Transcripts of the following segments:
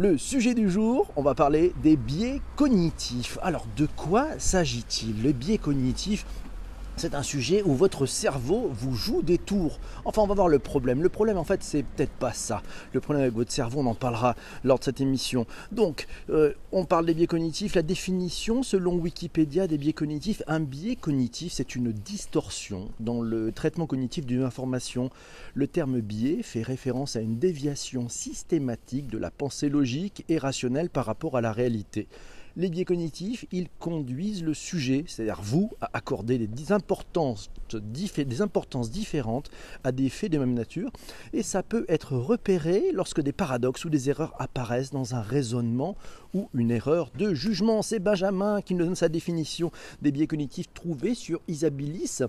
Le sujet du jour, on va parler des biais cognitifs. Alors de quoi s'agit-il? Le biais cognitif, c'est un sujet où votre cerveau vous joue des tours. Enfin, on va voir le problème. Le problème, en fait, c'est peut-être pas ça. Le problème avec votre cerveau, on en parlera lors de cette émission. Donc, euh, on parle des biais cognitifs. La définition, selon Wikipédia, des biais cognitifs, un biais cognitif, c'est une distorsion dans le traitement cognitif d'une information. Le terme biais fait référence à une déviation systématique de la pensée logique et rationnelle par rapport à la réalité. Les biais cognitifs, ils conduisent le sujet, c'est-à-dire vous, à accorder des importances, des importances différentes à des faits de même nature, et ça peut être repéré lorsque des paradoxes ou des erreurs apparaissent dans un raisonnement ou une erreur de jugement. C'est Benjamin qui nous donne sa définition des biais cognitifs trouvés sur Isabilis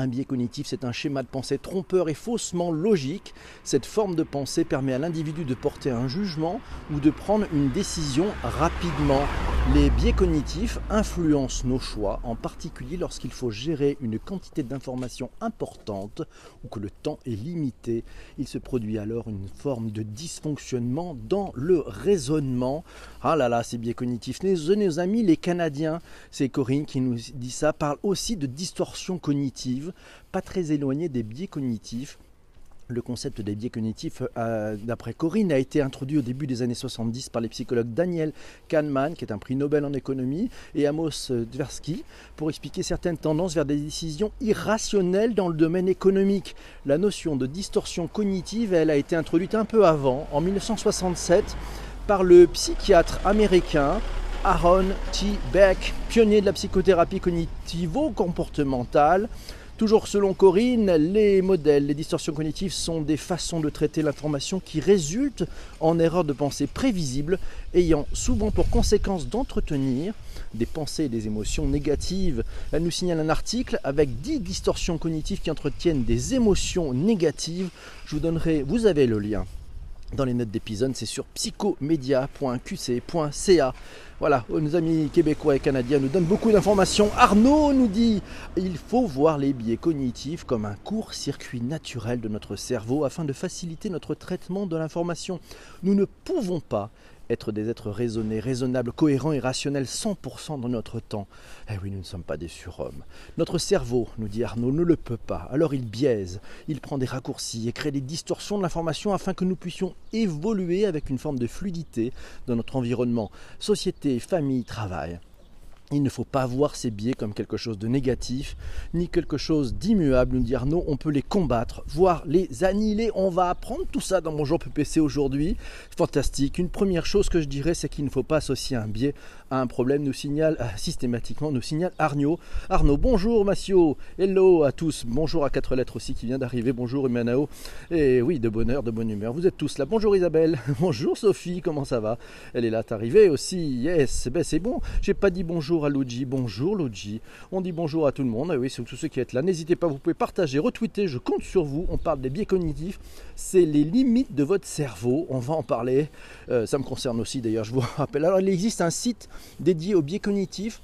un biais cognitif, c'est un schéma de pensée trompeur et faussement logique. Cette forme de pensée permet à l'individu de porter un jugement ou de prendre une décision rapidement. Les biais cognitifs influencent nos choix, en particulier lorsqu'il faut gérer une quantité d'informations importante ou que le temps est limité. Il se produit alors une forme de dysfonctionnement dans le raisonnement. Ah là là, ces biais cognitifs. Nos, amis les Canadiens, c'est Corinne qui nous dit ça, parlent aussi de distorsion cognitive pas très éloigné des biais cognitifs. Le concept des biais cognitifs, euh, d'après Corinne, a été introduit au début des années 70 par les psychologues Daniel Kahneman, qui est un prix Nobel en économie, et Amos Tversky, pour expliquer certaines tendances vers des décisions irrationnelles dans le domaine économique. La notion de distorsion cognitive, elle a été introduite un peu avant, en 1967, par le psychiatre américain Aaron T. Beck, pionnier de la psychothérapie cognitivo-comportementale. Toujours selon Corinne, les modèles, les distorsions cognitives sont des façons de traiter l'information qui résultent en erreurs de pensée prévisibles, ayant souvent pour conséquence d'entretenir des pensées et des émotions négatives. Elle nous signale un article avec 10 distorsions cognitives qui entretiennent des émotions négatives. Je vous donnerai, vous avez le lien dans les notes d'épisode, c'est sur psychomedia.qc.ca. Voilà, nos amis québécois et canadiens nous donnent beaucoup d'informations. Arnaud nous dit il faut voir les biais cognitifs comme un court circuit naturel de notre cerveau afin de faciliter notre traitement de l'information. Nous ne pouvons pas être des êtres raisonnés, raisonnables, cohérents et rationnels 100% dans notre temps. Eh oui, nous ne sommes pas des surhommes. Notre cerveau, nous dit Arnaud, ne le peut pas. Alors il biaise, il prend des raccourcis et crée des distorsions de l'information afin que nous puissions évoluer avec une forme de fluidité dans notre environnement, société, famille, travail. Il ne faut pas voir ces biais comme quelque chose de négatif, ni quelque chose d'immuable, nous dire non, on peut les combattre, voire les annihiler. On va apprendre tout ça dans mon jour PPC aujourd'hui. Fantastique. Une première chose que je dirais, c'est qu'il ne faut pas associer un biais un problème, nous signale euh, systématiquement, nous signale Arnaud. Arnaud, bonjour Massio, hello à tous, bonjour à quatre lettres aussi qui vient d'arriver, bonjour Humanao, et oui, de bonheur, de bonne humeur, vous êtes tous là. Bonjour Isabelle, bonjour Sophie, comment ça va? Elle est là, t'es arrivée aussi, yes, ben c'est bon, j'ai pas dit bonjour à Luigi, bonjour Luigi. On dit bonjour à tout le monde, ah oui, c'est tous ceux qui êtes là. N'hésitez pas, vous pouvez partager, retweeter, je compte sur vous. On parle des biais cognitifs, c'est les limites de votre cerveau, on va en parler. Euh, ça me concerne aussi d'ailleurs, je vous rappelle. Alors il existe un site dédié aux biais cognitifs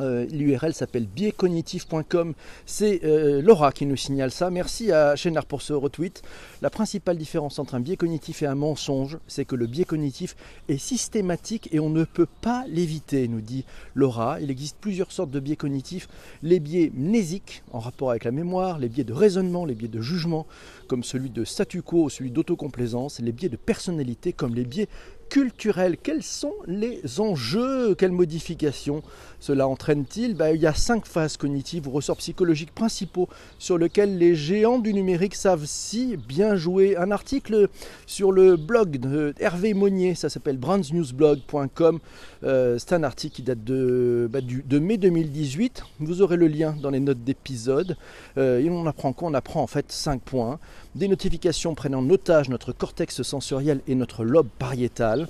euh, L'URL s'appelle biaiscognitif.com. C'est euh, Laura qui nous signale ça. Merci à Chénard pour ce retweet. La principale différence entre un biais cognitif et un mensonge, c'est que le biais cognitif est systématique et on ne peut pas l'éviter, nous dit Laura. Il existe plusieurs sortes de biais cognitifs. Les biais mnésiques, en rapport avec la mémoire, les biais de raisonnement, les biais de jugement, comme celui de statu quo, celui d'autocomplaisance, les biais de personnalité, comme les biais culturel. Quels sont les enjeux? Quelles modifications? Cela entraîne-t-il? Ben, Il y a cinq phases cognitives ou ressorts psychologiques principaux sur lesquels les géants du numérique savent si bien jouer. Un article sur le blog de Hervé Monnier, ça s'appelle brandsnewsblog.com. Euh, c'est un article qui date de, bah, mai 2018. Vous aurez le lien dans les notes d'épisode. Euh, et on apprend quoi? On apprend en fait cinq points. Des notifications prennent en otage notre cortex sensoriel et notre lobe pariétal.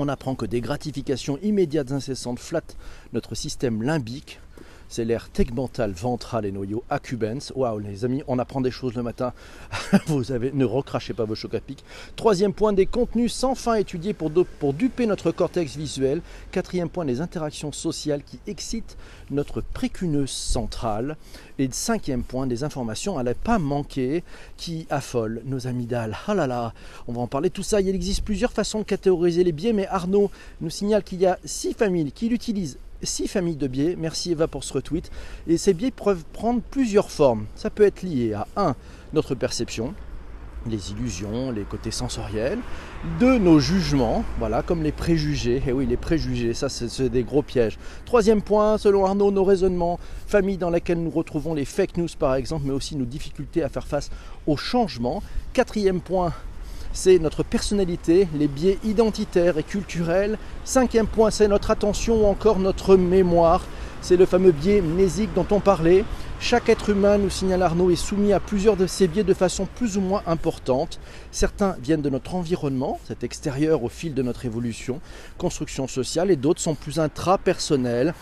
On apprend que des gratifications immédiates incessantes flattent notre système limbique. C'est l'air tegmental, ventral et noyau accubens. Waouh les amis, on apprend des choses le matin. Ne recrachez pas vos chocs à pic. Troisième point, des contenus sans fin étudiés pour, pour duper notre cortex visuel. Quatrième point, des interactions sociales qui excitent notre précuneuse centrale. Et cinquième point, des informations à ne pas manquer qui affolent nos amygdales. Ah là là, on va en parler tout ça. Il existe plusieurs façons de catégoriser les biais, mais Arnaud nous signale qu'il y a six familles qui l'utilisent six familles de biais. Merci Eva pour ce retweet. Et ces biais peuvent prendre plusieurs formes. Ça peut être lié à 1. notre perception, les illusions, les côtés sensoriels. 2. nos jugements, voilà, comme les préjugés. Et oui, les préjugés, ça c'est des gros pièges. Troisième point, selon Arnaud, nos raisonnements, famille dans laquelle nous retrouvons les fake news par exemple, mais aussi nos difficultés à faire face au changement. Quatrième point, c'est notre personnalité, les biais identitaires et culturels. Cinquième point, c'est notre attention ou encore notre mémoire. C'est le fameux biais mnésique dont on parlait. Chaque être humain, nous signale Arnaud, est soumis à plusieurs de ces biais de façon plus ou moins importante. Certains viennent de notre environnement, cet extérieur au fil de notre évolution, construction sociale, et d'autres sont plus intrapersonnels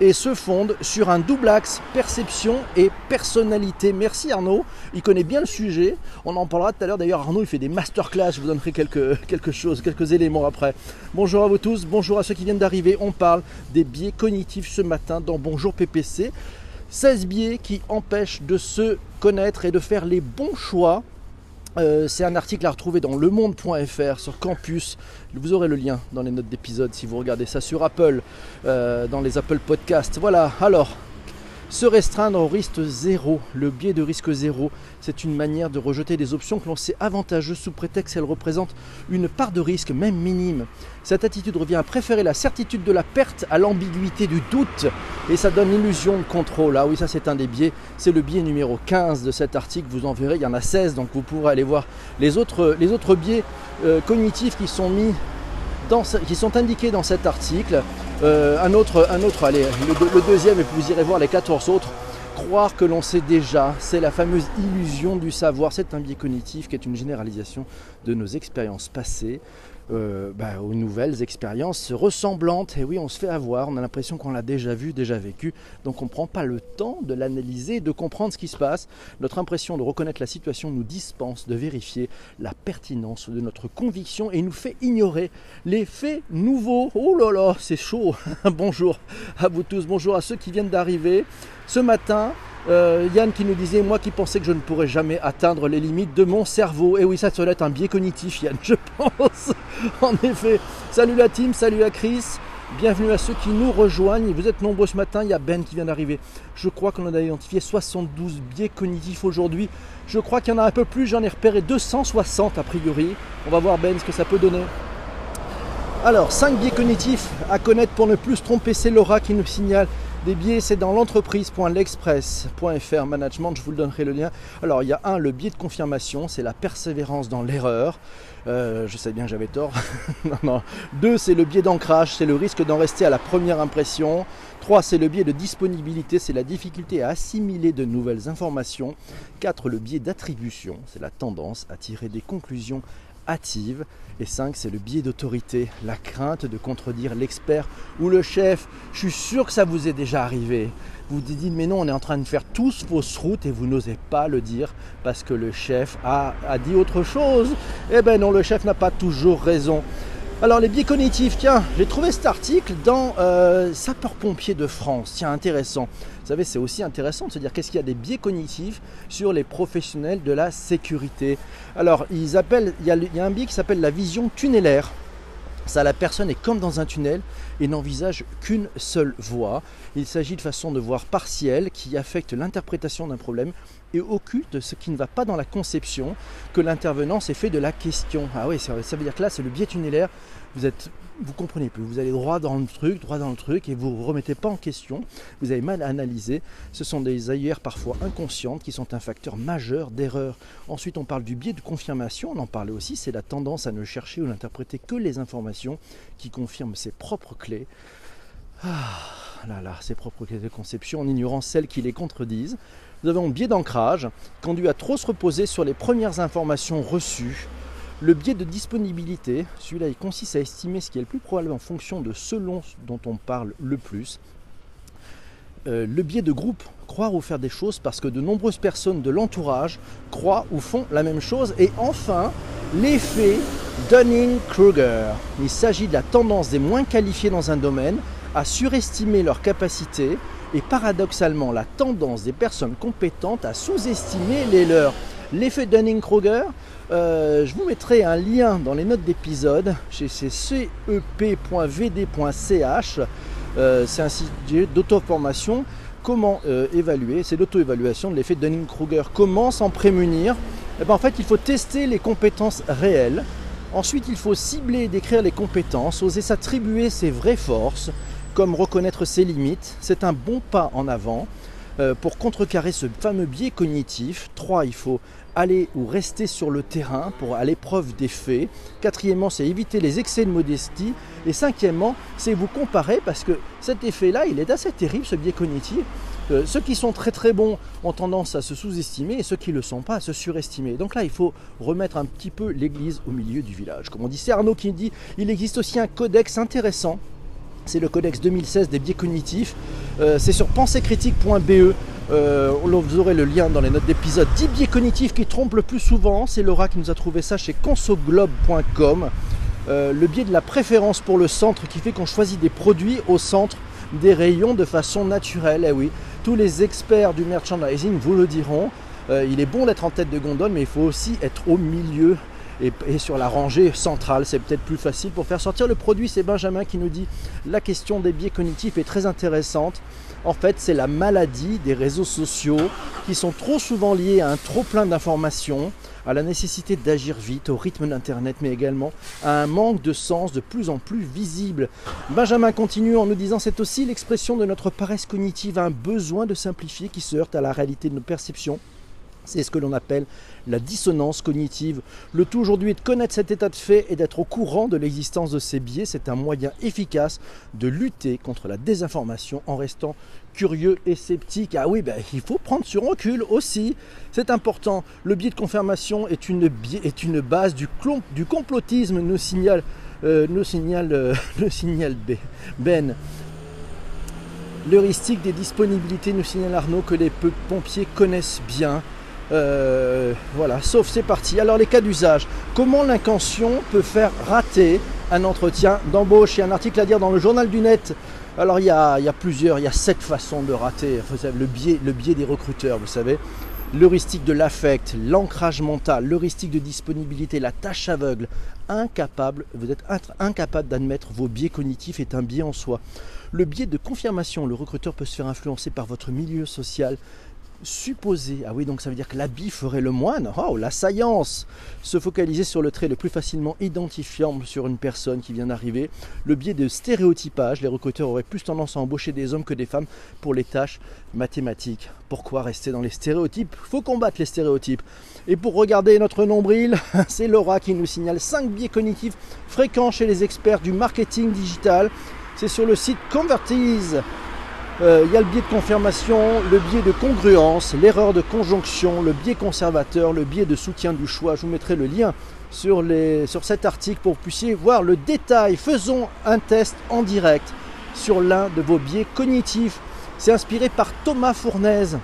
et se fondent sur un double axe perception et personnalité. Merci Arnaud, il connaît bien le sujet. On en parlera tout à l'heure. D'ailleurs, Arnaud, il fait des masterclass. Je vous donnerai quelques, quelque quelques éléments après. Bonjour à vous tous, bonjour à ceux qui viennent d'arriver. On parle des biais cognitifs ce matin dans Bonjour PPC. 16 biais qui empêchent de se connaître et de faire les bons choix euh, c'est un article à retrouver dans lemonde.fr sur Campus. Vous aurez le lien dans les notes d'épisode si vous regardez ça sur Apple, euh, dans les Apple Podcasts. Voilà, alors, se restreindre au risque zéro, le biais de risque zéro, c'est une manière de rejeter des options que l'on sait avantageuses sous prétexte qu'elles représentent une part de risque, même minime. Cette attitude revient à préférer la certitude de la perte à l'ambiguïté du doute et ça donne l'illusion de contrôle. Ah oui, ça c'est un des biais, c'est le biais numéro 15 de cet article, vous en verrez, il y en a 16, donc vous pourrez aller voir les autres, biais euh, cognitifs qui sont mis qui sont indiqués dans cet article. Euh, un, autre, un autre, allez, le, deuxième, et vous irez voir les 14 autres. Croire que l'on sait déjà, c'est la fameuse illusion du savoir. C'est un biais cognitif qui est une généralisation de nos expériences passées. Euh, bah, aux nouvelles expériences ressemblantes. Et oui, on se fait avoir, on a l'impression qu'on l'a déjà vu, déjà vécu, donc on ne prend pas le temps de l'analyser, de comprendre ce qui se passe. Notre impression de reconnaître la situation nous dispense de vérifier la pertinence de notre conviction et nous fait ignorer les faits nouveaux. Oh là là, c'est chaud. bonjour à vous tous, bonjour à ceux qui viennent d'arriver. Ce matin, euh, Yann qui nous disait, moi qui pensais que je ne pourrais jamais atteindre les limites de mon cerveau. Et oui, ça doit être un biais cognitif, Yann, je pense. en effet. Salut la team, salut à Chris. Bienvenue à ceux qui nous rejoignent. Vous êtes nombreux ce matin. Il y a Ben qui vient d'arriver. Je crois qu'on a identifié 72 biais cognitifs aujourd'hui. Je crois qu'il y en a un peu plus. J'en ai repéré 260 a priori. On va voir Ben ce que ça peut donner. Alors, 5 biais cognitifs à connaître pour ne plus se tromper. C'est Laura qui nous signale des biais, c'est dans l'entreprise.l'express.fr management, je vous le donnerai le lien. Alors il y a un, le biais de confirmation, c'est la persévérance dans l'erreur. Euh, je sais bien que j'avais tort. Deux, c'est le biais d'ancrage, c'est le risque d'en rester à la première impression. Trois, c'est le biais de disponibilité, c'est la difficulté à assimiler de nouvelles informations. Quatre, le biais d'attribution, c'est la tendance à tirer des conclusions hâtives. Et 5, c'est le biais d'autorité, la crainte de contredire l'expert ou le chef. Je suis sûr que ça vous est déjà arrivé. Vous vous dites, mais non, on est en train de faire tous fausse route et vous n'osez pas le dire parce que le chef a, a dit autre chose. Eh ben non, le chef n'a pas toujours raison. Alors les biais cognitifs, tiens, j'ai trouvé cet article dans euh, Sapeurs-pompiers de France. Tiens, intéressant. Vous savez, c'est aussi intéressant de se dire qu'est-ce qu'il y a des biais cognitifs sur les professionnels de la sécurité. Alors, ils appellent, il y a, un biais qui s'appelle la vision tunnellaire. Ça, la personne est comme dans un tunnel et n'envisage qu'une seule voie. Il s'agit de façon de voir partielle qui affecte l'interprétation d'un problème et occulte ce qui ne va pas dans la conception que l'intervenant s'est fait de la question. Ah oui, ça, veut dire que là, c'est le biais tunnellaire. Vous êtes, vous comprenez plus, vous allez droit dans le truc, droit dans le truc, et vous ne remettez pas en question. Vous avez mal analysé. Ce sont des ailleurs parfois inconscientes qui sont un facteur majeur d'erreur. Ensuite, on parle du biais de confirmation. On en parlait aussi. C'est la tendance à ne chercher ou n'interpréter que les informations qui confirment ses propres Ah là là, ses propres de conception en ignorant celles qui les contredisent. Nous avons un biais d'ancrage, conduit à trop se reposer sur les premières informations reçues. Le biais de disponibilité, celui-là, il consiste à estimer ce qui est le plus probable en fonction de ce dont on parle le plus. euh, le biais de groupe, croire ou faire des choses parce que de nombreuses personnes de l'entourage croient ou font la même chose. Et enfin, l'effet Dunning-Kruger. Il s'agit de la tendance des moins qualifiés dans un domaine à surestimer leurs capacités et paradoxalement la tendance des personnes compétentes à sous-estimer les leurs. L'effet Dunning-Kruger, euh, je vous mettrai un lien dans les notes d'épisode chez cep.vd.ch. Euh, c'est un site d'auto-formation. Comment euh, évaluer C'est l'auto-évaluation de l'effet Dunning-Kruger. Comment s'en prémunir? Eh ben, En fait, il faut tester les compétences réelles. Ensuite, il faut cibler et décrire les compétences, oser s'attribuer ses vraies forces, comme reconnaître ses limites. C'est un bon pas en avant. Euh, pour contrecarrer ce fameux biais cognitif, 3, il faut aller ou rester sur le terrain pour à l'épreuve des faits. Quatrièmement, c'est éviter les excès de modestie. Et cinquièmement, c'est vous comparer parce que cet effet-là, il est assez terrible, ce biais cognitif. Euh, ceux qui sont très très bons ont tendance à se sous-estimer et ceux qui ne le sont pas à se surestimer. Donc là, il faut remettre un petit peu l'église au milieu du village. Comme on dit, c'est Arnaud qui dit, il existe aussi un codex intéressant c'est le codex 2016 des biais cognitifs. Euh, c'est sur penséecritique.be. Euh, vous aurez le lien dans les notes d'épisode. 10 biais cognitifs qui trompent le plus souvent. C'est Laura qui nous a trouvé ça chez consoglobe.com. Le biais de la préférence pour le centre qui fait qu'on choisit des produits au centre des rayons de façon naturelle. Eh oui, tous les experts du merchandising vous le diront. il est bon d'être en tête de gondole, mais il faut aussi être au milieu et, sur la rangée centrale. C'est peut-être plus facile pour faire sortir le produit. C'est Benjamin qui nous dit la question des biais cognitifs est très intéressante. En fait, c'est la maladie des réseaux sociaux qui sont trop souvent liés à un trop plein d'informations, à la nécessité d'agir vite, au rythme d'Internet, mais également à un manque de sens de plus en plus visible. Benjamin continue en nous disant c'est aussi l'expression de notre paresse cognitive, un besoin de simplifier qui se heurte à la réalité de nos perceptions c'est ce que l'on appelle la dissonance cognitive. Le tout aujourd'hui est de connaître cet état de fait et d'être au courant de l'existence de ces biais. C'est un moyen efficace de lutter contre la désinformation en restant curieux et sceptique. Ah oui, ben, il faut prendre sur recul aussi. C'est important. Le biais de confirmation est une, est une base du, du complotisme, nous signale, euh, nous signale, euh, Ben. L'heuristique des disponibilités nous signale Arnaud que les pompiers connaissent bien euh, voilà, sauf c'est parti. Alors les cas d'usage. Comment l'intention peut faire rater un entretien d'embauche? Il y a un article à dire dans le journal du net. Alors il y a, plusieurs, il y a sept façons de rater. Le biais, le biais des recruteurs, vous savez. L'heuristique de l'affect, l'ancrage mental, l'heuristique de disponibilité, la tâche aveugle. Incapable, vous êtes incapable d'admettre vos biais cognitifs est un biais en soi. Le biais de confirmation, le recruteur peut se faire influencer par votre milieu social, supposé. Ah oui, donc ça veut dire que l'habit ferait le moine. Oh, la saillance Se focaliser sur le trait le plus facilement identifiable sur une personne qui vient d'arriver. Le biais de stéréotypage. Les recruteurs auraient plus tendance à embaucher des hommes que des femmes pour les tâches mathématiques. Pourquoi rester dans les stéréotypes? Faut combattre les stéréotypes. Et pour regarder notre nombril, c'est Laura qui nous signale 5 biais cognitifs fréquents chez les experts du marketing digital. C'est sur le site Convertise euh, il y a le biais de confirmation, le biais de congruence, l'erreur de conjonction, le biais conservateur, le biais de soutien du choix. Je vous mettrai le lien sur, cet article pour que vous puissiez voir le détail. Faisons un test en direct sur l'un de vos biais cognitifs. C'est inspiré par Thomas Fournaise.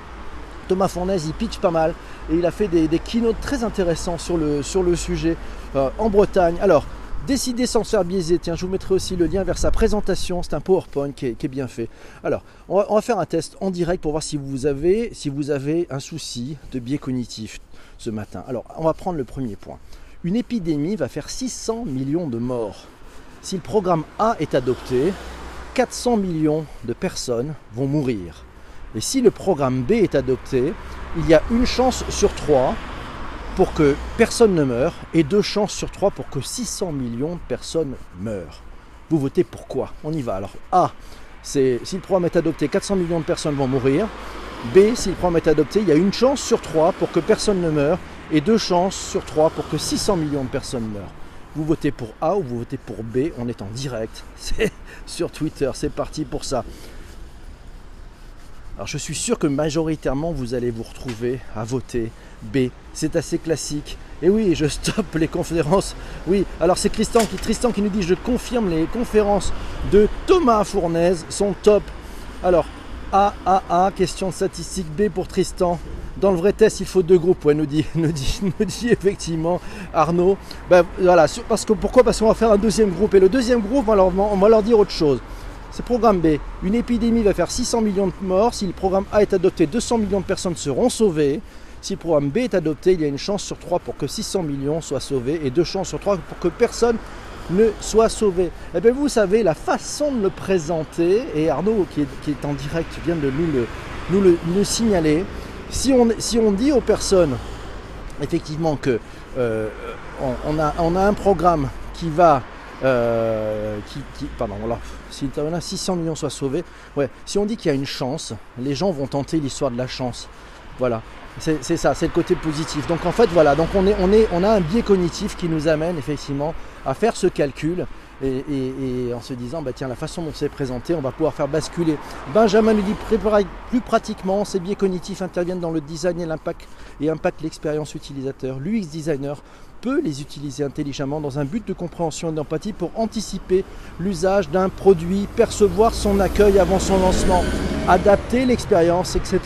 Thomas Fournaise, il pitch pas mal et il a fait des, keynotes très intéressants sur le, sur le sujet euh, en Bretagne. Alors, Décider sans se faire biaiser. Tiens, je vous mettrai aussi le lien vers sa présentation. C'est un PowerPoint qui est, bien fait. Alors, on va, faire un test en direct pour voir si vous avez, si vous avez un souci de biais cognitif ce matin. Alors, on va prendre le premier point. Une épidémie va faire 600 millions de morts. Si le programme A est adopté, 400 millions de personnes vont mourir. Et si le programme B est adopté, il y a une chance sur trois pour que personne ne meure et deux chances sur trois pour que 600 millions de personnes meurent. Vous votez pour quoi? On y va. Alors A, si le programme est adopté, 400 millions de personnes vont mourir. B, si le programme est adopté, il y a une chance sur trois pour que personne ne meure et deux chances sur trois pour que 600 millions de personnes meurent. Vous votez pour A ou vous votez pour B, on est en direct. C'est sur Twitter, c'est parti pour ça. Alors je suis sûr que majoritairement vous allez vous retrouver à voter B. C'est assez classique. Et oui, je stoppe les conférences. Oui, alors c'est Tristan qui, nous dit je confirme les conférences de Thomas Fournaise sont top. Alors, A, A, A, question statistique B pour Tristan. Dans le vrai test, il faut deux groupes, ouais, nous dit, nous dit, nous dit effectivement Arnaud. Ben, voilà, parce que, pourquoi? Parce qu'on va faire un deuxième groupe. Et le deuxième groupe, on on va leur dire autre chose. C'est programme B. Une épidémie va faire 600 millions de morts. Si le programme A est adopté, 200 millions de personnes seront sauvées. Si le programme B est adopté, il y a une chance sur 3 pour que 600 millions soient sauvés et deux chances sur 3 pour que personne ne soit sauvé. Eh bien, vous savez, la façon de le présenter, et Arnaud, qui est, en direct, vient de nous le, signaler, si on, dit aux personnes, effectivement, que euh, on, a, un programme qui va... Euh, qui, pardon, voilà, si 600 millions soient sauvés, si on dit qu'il y a une chance, les gens vont tenter l'histoire de la chance. Voilà. C'est ça, c'est le côté positif. Donc en fait, voilà, donc on, est, on, est, on a un biais cognitif qui nous amène effectivement à faire ce calcul et, en se disant, bah tiens, la façon dont c'est présenté, on va pouvoir faire basculer. Benjamin nous dit plus pratiquement, ces biais cognitifs interviennent dans le design et l'impact et impactent l'expérience utilisateur. L'UX designer peut les utiliser intelligemment dans un but de compréhension et d'empathie pour anticiper l'usage d'un produit, percevoir son accueil avant son lancement, adapter l'expérience, etc.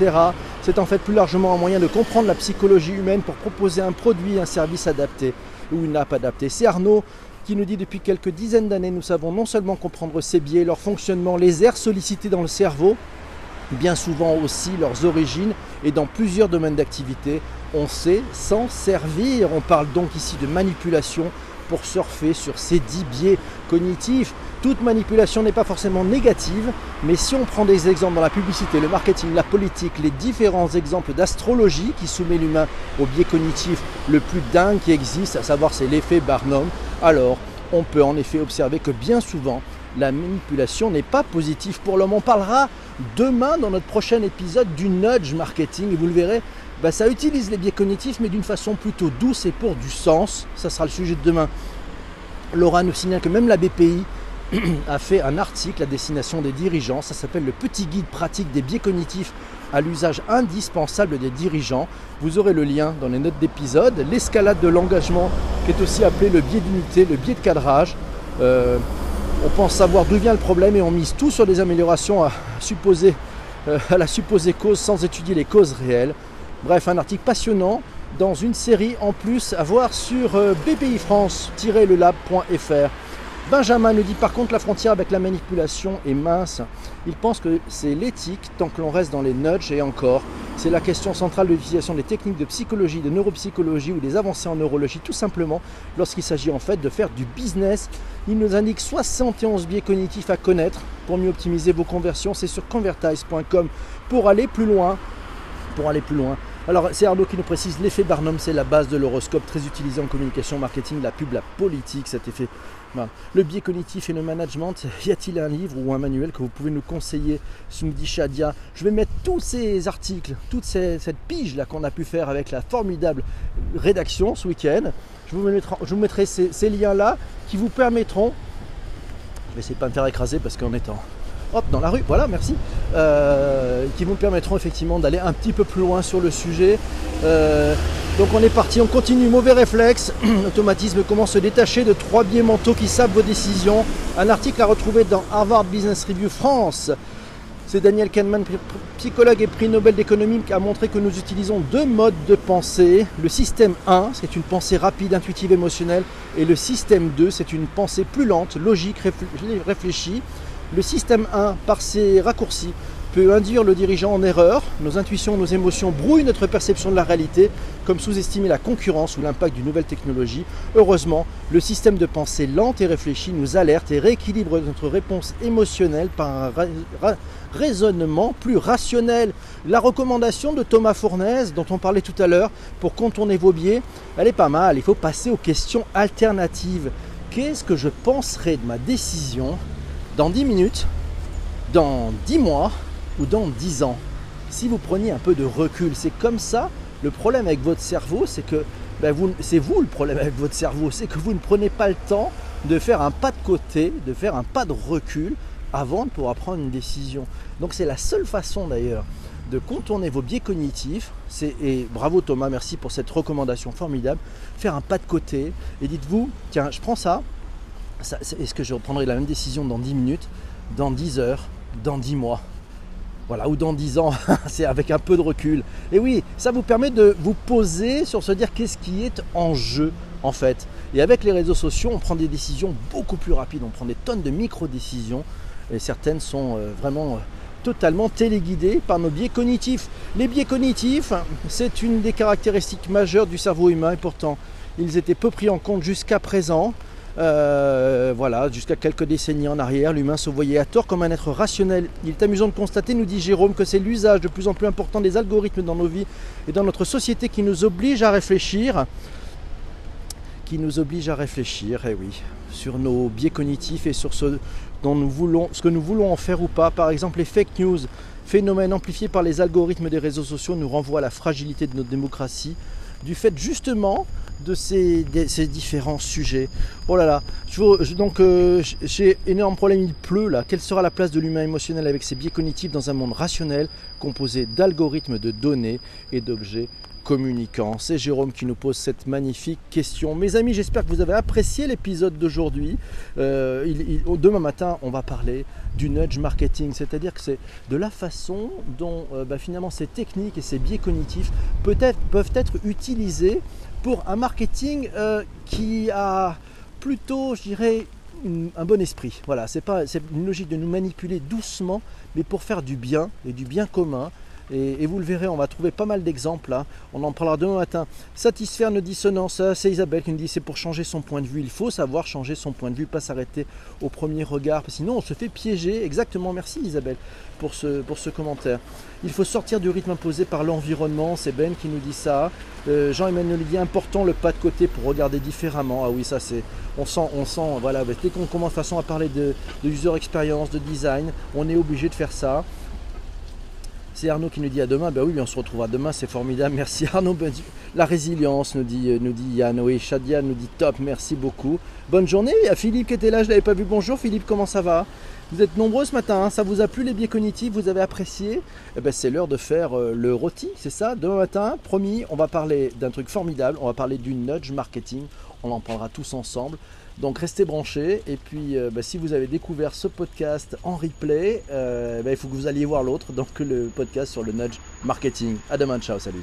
C'est en fait plus largement un moyen de comprendre la psychologie humaine pour proposer un produit, un service adapté ou une app adaptée. C'est Arnaud qui nous dit depuis quelques dizaines d'années, nous savons non seulement comprendre ces biais, leur fonctionnement, les aires sollicitées dans le cerveau, bien souvent aussi leurs origines et dans plusieurs domaines d'activité, on sait s'en servir. On parle donc ici de manipulation pour surfer sur ces dix biais cognitifs. Toute manipulation n'est pas forcément négative, mais si on prend des exemples dans la publicité, le marketing, la politique, les différents exemples d'astrologie qui soumet l'humain au biais cognitif le plus dingue qui existe, à savoir c'est l'effet Barnum, alors on peut en effet observer que bien souvent la manipulation n'est pas positive pour l'homme. On parlera demain dans notre prochain épisode du nudge marketing et vous le verrez, bah, ça utilise les biais cognitifs mais d'une façon plutôt douce et pour du sens. Ça sera le sujet de demain. Laura nous signale que même la BPI a fait un article à destination des dirigeants. Ça s'appelle le petit guide pratique des biais cognitifs à l'usage indispensable des dirigeants. Vous aurez le lien dans les notes d'épisode. L'escalade de l'engagement, qui est aussi appelé le biais d'unité, le biais de cadrage. Euh, on pense savoir d'où vient le problème et on mise tout sur des améliorations euh, à la supposée cause sans étudier les causes réelles. Bref, un article passionnant dans une série en plus à voir sur euh, bpifrance-lelab.fr. Benjamin nous dit par contre la frontière avec la manipulation est mince. Il pense que c'est l'éthique tant que l'on reste dans les nudges et encore. C'est la question centrale de l'utilisation des techniques de psychologie, de neuropsychologie ou des avancées en neurologie tout simplement lorsqu'il s'agit en fait de faire du business. Il nous indique 71 biais cognitifs à connaître pour mieux optimiser vos conversions. C'est sur convertise.com pour aller plus loin. Pour aller plus loin. Alors c'est Arnaud qui nous précise l'effet Barnum, c'est la base de l'horoscope très utilisé en communication, marketing, la pub, la politique, cet effet. Le biais cognitif et le management, y a-t-il un livre ou un manuel que vous pouvez nous conseiller dit Shadia? Je vais mettre tous ces articles, toute cette pige là qu'on a pu faire avec la formidable rédaction ce week-end. Je vous, mettrai, je vous mettrai ces, liens là qui vous permettront. Je vais essayer de pas me faire écraser parce qu'en étant hop, dans la rue, voilà, merci, euh, qui vous permettront effectivement d'aller un petit peu plus loin sur le sujet. Euh, donc on est parti, on continue, mauvais réflexe, automatisme, comment se détacher de trois biais mentaux qui savent vos décisions. Un article à retrouver dans Harvard Business Review France. C'est Daniel Kahneman, psychologue et prix Nobel d'économie, qui a montré que nous utilisons deux modes de pensée. Le système 1, c'est une pensée rapide, intuitive, émotionnelle, et le système 2, c'est une pensée plus lente, logique, réfléchie. Le système 1, par ses raccourcis, peut induire le dirigeant en erreur. Nos intuitions, nos émotions brouillent notre perception de la réalité, comme sous-estimer la concurrence ou l'impact d'une nouvelle technologie. Heureusement, le système de pensée lente et réfléchie nous alerte et rééquilibre notre réponse émotionnelle par un raisonnement plus rationnel. La recommandation de Thomas Fournaise, dont on parlait tout à l'heure, pour contourner vos biais, elle est pas mal. Il faut passer aux questions alternatives. Qu'est-ce que je penserai de ma décision dans 10 minutes, dans 10 mois ou dans 10 ans. Si vous preniez un peu de recul, c'est comme ça. Le problème avec votre cerveau, c'est que ben vous, c'est vous le problème avec votre cerveau, c'est que vous ne prenez pas le temps de faire un pas de côté, de faire un pas de recul avant de pouvoir prendre une décision. Donc c'est la seule façon d'ailleurs de contourner vos biais cognitifs. C'est, et bravo Thomas, merci pour cette recommandation formidable. Faire un pas de côté et dites-vous, tiens, je prends ça, est-ce que je reprendrai la même décision dans 10 minutes, dans 10 heures, dans 10 mois? Voilà, ou dans 10 ans, c'est avec un peu de recul. Et oui, ça vous permet de vous poser sur se dire qu'est-ce qui est en jeu en fait. Et avec les réseaux sociaux, on prend des décisions beaucoup plus rapides, on prend des tonnes de micro-décisions, et certaines sont euh, vraiment euh, totalement téléguidées par nos biais cognitifs. Les biais cognitifs, c'est une des caractéristiques majeures du cerveau humain, et pourtant, ils étaient peu pris en compte jusqu'à présent. Euh, voilà, jusqu'à quelques décennies en arrière, l'humain se voyait à tort comme un être rationnel. Il est amusant de constater, nous dit Jérôme, que c'est l'usage de plus en plus important des algorithmes dans nos vies et dans notre société qui nous oblige à réfléchir, qui nous oblige à réfléchir, eh oui, sur nos biais cognitifs et sur ce, dont nous voulons, ce que nous voulons en faire ou pas. Par exemple, les fake news, phénomène amplifié par les algorithmes des réseaux sociaux, nous renvoient à la fragilité de notre démocratie, du fait justement de ces, différents sujets. Oh là là, donc euh, j'ai énorme problème, il pleut là. Quelle sera la place de l'humain émotionnel avec ses biais cognitifs dans un monde rationnel composé d'algorithmes, de données et d'objets communicants C'est Jérôme qui nous pose cette magnifique question. Mes amis, j'espère que vous avez apprécié l'épisode d'aujourd'hui. Euh, demain matin, on va parler du nudge marketing, c'est-à-dire que c'est de la façon dont euh, bah, finalement ces techniques et ces biais cognitifs peuvent être utilisés pour un marketing euh, qui a plutôt, je dirais, un bon esprit. Voilà, c'est pas c'est une logique de nous manipuler doucement, mais pour faire du bien et du bien commun et, vous le verrez, on va trouver pas mal d'exemples là. On en parlera demain matin. Satisfaire nos dissonances, c'est Isabelle qui nous dit c'est pour changer son point de vue. Il faut savoir changer son point de vue, pas s'arrêter au premier regard. Sinon, on se fait piéger. Exactement, merci Isabelle pour ce, commentaire. Il faut sortir du rythme imposé par l'environnement. C'est Ben qui nous dit ça. Euh, Jean-Emmanuel dit important le pas de côté pour regarder différemment. Ah oui, ça c'est. On sent, on sent, voilà, dès qu'on commence façon à parler de, de user experience, de design, on est obligé de faire ça. C'est Arnaud qui nous dit à demain. Ben oui, on se retrouvera demain, c'est formidable. Merci Arnaud. Ben, la résilience, nous dit, nous dit Yann. Oui, Shadia nous dit top, merci beaucoup. Bonne journée. Il y a Philippe qui était là, je ne l'avais pas vu. Bonjour Philippe, comment ça va? Vous êtes nombreux ce matin, hein. ça vous a plu les biais cognitifs? Vous avez apprécié? Eh ben, C'est l'heure de faire euh, le rôti, c'est ça? Demain matin, promis, on va parler d'un truc formidable. On va parler du nudge marketing. On en parlera tous ensemble. Donc restez branchés et puis euh, bah, si vous avez découvert ce podcast en replay, euh, bah, il faut que vous alliez voir l'autre, donc le podcast sur le nudge marketing. À demain, ciao, salut.